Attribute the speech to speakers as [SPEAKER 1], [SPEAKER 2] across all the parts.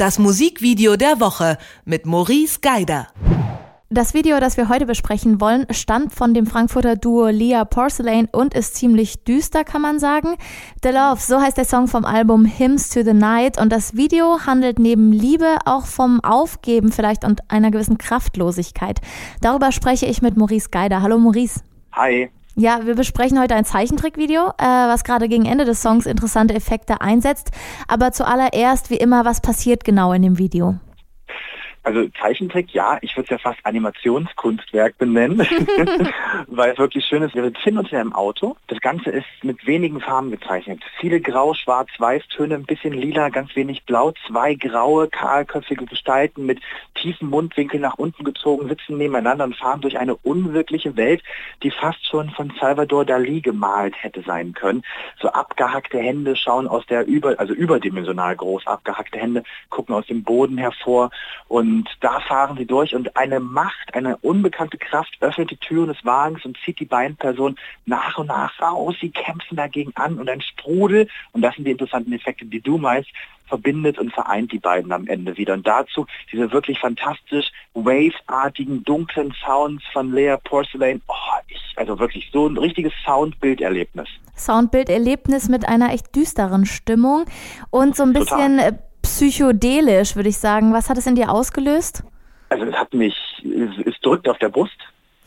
[SPEAKER 1] Das Musikvideo der Woche mit Maurice Geider.
[SPEAKER 2] Das Video, das wir heute besprechen wollen, stammt von dem Frankfurter Duo Leah Porcelain und ist ziemlich düster, kann man sagen. The Love, so heißt der Song vom Album Hymns to the Night und das Video handelt neben Liebe auch vom Aufgeben vielleicht und einer gewissen Kraftlosigkeit. Darüber spreche ich mit Maurice Geider. Hallo Maurice.
[SPEAKER 3] Hi.
[SPEAKER 2] Ja, wir besprechen heute ein Zeichentrickvideo, äh, was gerade gegen Ende des Songs interessante Effekte einsetzt. Aber zuallererst, wie immer, was passiert genau in dem Video?
[SPEAKER 3] Also Zeichentrick, ja, ich würde es ja fast Animationskunstwerk benennen, weil es wirklich schön ist. Wir befinden uns ja im Auto. Das Ganze ist mit wenigen Farben gezeichnet. Viele grau, schwarz, weiß Töne, ein bisschen lila, ganz wenig blau. Zwei graue, kahlköpfige Gestalten mit tiefen Mundwinkeln nach unten gezogen sitzen nebeneinander und fahren durch eine unwirkliche Welt, die fast schon von Salvador Dali gemalt hätte sein können. So abgehackte Hände schauen aus der über, also überdimensional groß abgehackte Hände gucken aus dem Boden hervor und und da fahren sie durch und eine Macht, eine unbekannte Kraft öffnet die Türen des Wagens und zieht die beiden Personen nach und nach raus. Sie kämpfen dagegen an und ein Sprudel, und das sind die interessanten Effekte, die du meinst, verbindet und vereint die beiden am Ende wieder. Und dazu diese wirklich fantastisch wave-artigen, dunklen Sounds von Lea Porcelain. Oh, ich, also wirklich so ein richtiges Soundbilderlebnis.
[SPEAKER 2] Soundbilderlebnis mit einer echt düsteren Stimmung und so ein bisschen Total. Psychedelisch, würde ich sagen. Was hat es in dir ausgelöst?
[SPEAKER 3] Also es hat mich, es, es drückt auf der Brust.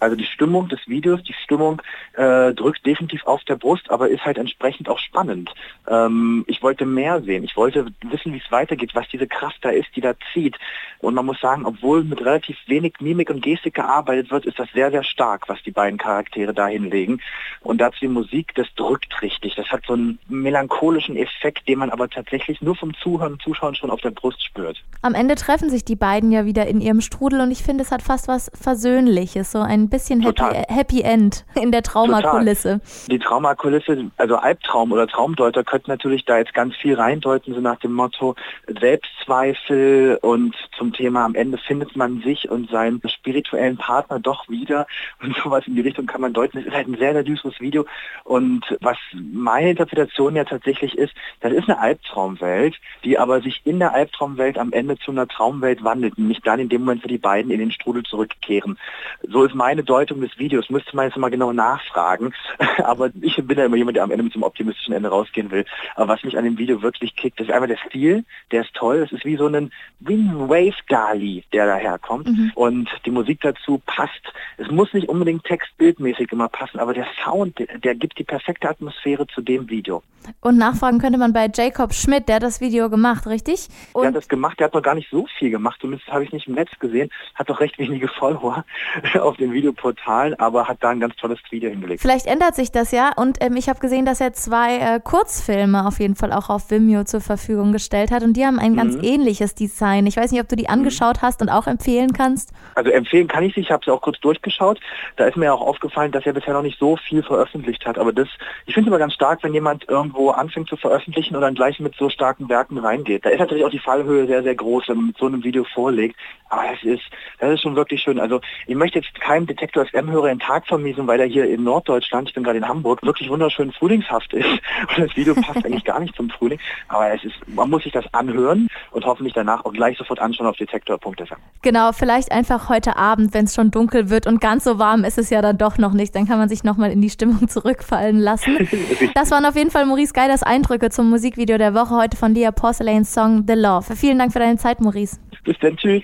[SPEAKER 3] Also die Stimmung des Videos, die Stimmung äh, drückt definitiv auf der Brust, aber ist halt entsprechend auch spannend. Ähm, ich wollte mehr sehen. Ich wollte wissen, wie es weitergeht, was diese Kraft da ist, die da zieht. Und man muss sagen, obwohl mit relativ wenig Mimik und Gestik gearbeitet wird, ist das sehr, sehr stark, was die beiden Charaktere da hinlegen. Und dazu die Musik, das drückt richtig. Das hat so einen melancholischen Effekt, den man aber tatsächlich nur vom Zuhören und Zuschauen schon auf der Brust spürt.
[SPEAKER 2] Am Ende treffen sich die beiden ja wieder in ihrem Strudel und ich finde, es hat fast was Versöhnliches, so ein bisschen Happy, Happy, End in der Traumakulisse.
[SPEAKER 3] Die Traumakulisse, also Albtraum oder Traumdeuter könnten natürlich da jetzt ganz viel reindeuten, so nach dem Motto Selbstzweifel und zum Thema am Ende findet man sich und seinen spirituellen Partner doch wieder und sowas in die Richtung kann man deuten. Es ist halt ein sehr, sehr düsteres Video und was meine Interpretation ja tatsächlich ist, das ist eine Albtraumwelt, die aber sich in der Albtraumwelt am Ende zu einer Traumwelt wandelt, nämlich dann in dem Moment, wo die beiden in den Strudel zurückkehren. So ist meine Bedeutung des Videos müsste man jetzt mal genau nachfragen. Aber ich bin ja immer jemand, der am Ende mit so einem optimistischen Ende rausgehen will. Aber was mich an dem Video wirklich kickt, ist einmal der Stil, der ist toll. Es ist wie so ein, wie ein Wave-Dali, der daherkommt. Mhm. Und die Musik dazu passt. Es muss nicht unbedingt textbildmäßig immer passen, aber der Sound, der, der gibt die perfekte Atmosphäre zu dem Video.
[SPEAKER 2] Und nachfragen könnte man bei Jacob Schmidt, der hat das Video gemacht, richtig?
[SPEAKER 3] Und der hat das gemacht, der hat noch gar nicht so viel gemacht, zumindest habe ich nicht im Netz gesehen, hat doch recht wenige Follower auf den Videoportalen, aber hat da ein ganz tolles Video hingelegt.
[SPEAKER 2] Vielleicht ändert sich das ja und ähm, ich habe gesehen, dass er zwei äh, Kurzfilme auf jeden Fall auch auf Vimeo zur Verfügung gestellt hat und die haben ein mhm. ganz ähnliches Design. Ich weiß nicht, ob du die mhm. angeschaut hast und auch empfehlen kannst.
[SPEAKER 3] Also empfehlen kann ich sie, ich habe sie auch kurz durchgeschaut. Da ist mir auch aufgefallen, dass er bisher noch nicht so viel veröffentlicht hat, aber das, ich finde es immer ganz stark, wenn jemand irgendwo anfängt zu veröffentlichen und dann gleich mit so starken Werken reingeht. Da ist natürlich auch die Fallhöhe sehr, sehr groß, wenn man mit so einem Video vorlegt. Aber das ist, das ist schon wirklich schön. Also ich möchte jetzt keinem Detektor FM-Hörer den Tag vermiesen, weil er hier in Norddeutschland, ich bin gerade in Hamburg, wirklich wunderschön frühlingshaft ist. Und das Video passt eigentlich gar nicht zum Frühling. Aber es ist, man muss sich das anhören und hoffentlich danach auch gleich sofort anschauen auf detektor.fm.
[SPEAKER 2] Genau, vielleicht einfach heute Abend, wenn es schon dunkel wird und ganz so warm ist es ja dann doch noch nicht. Dann kann man sich nochmal in die Stimmung zurückfallen lassen. Das waren auf jeden Fall Maurice Geiders Eindrücke zum Musikvideo der Woche heute von Leah Porcelains Song The Love. Vielen Dank für deine Zeit, Maurice.
[SPEAKER 3] Bis dann, tschüss.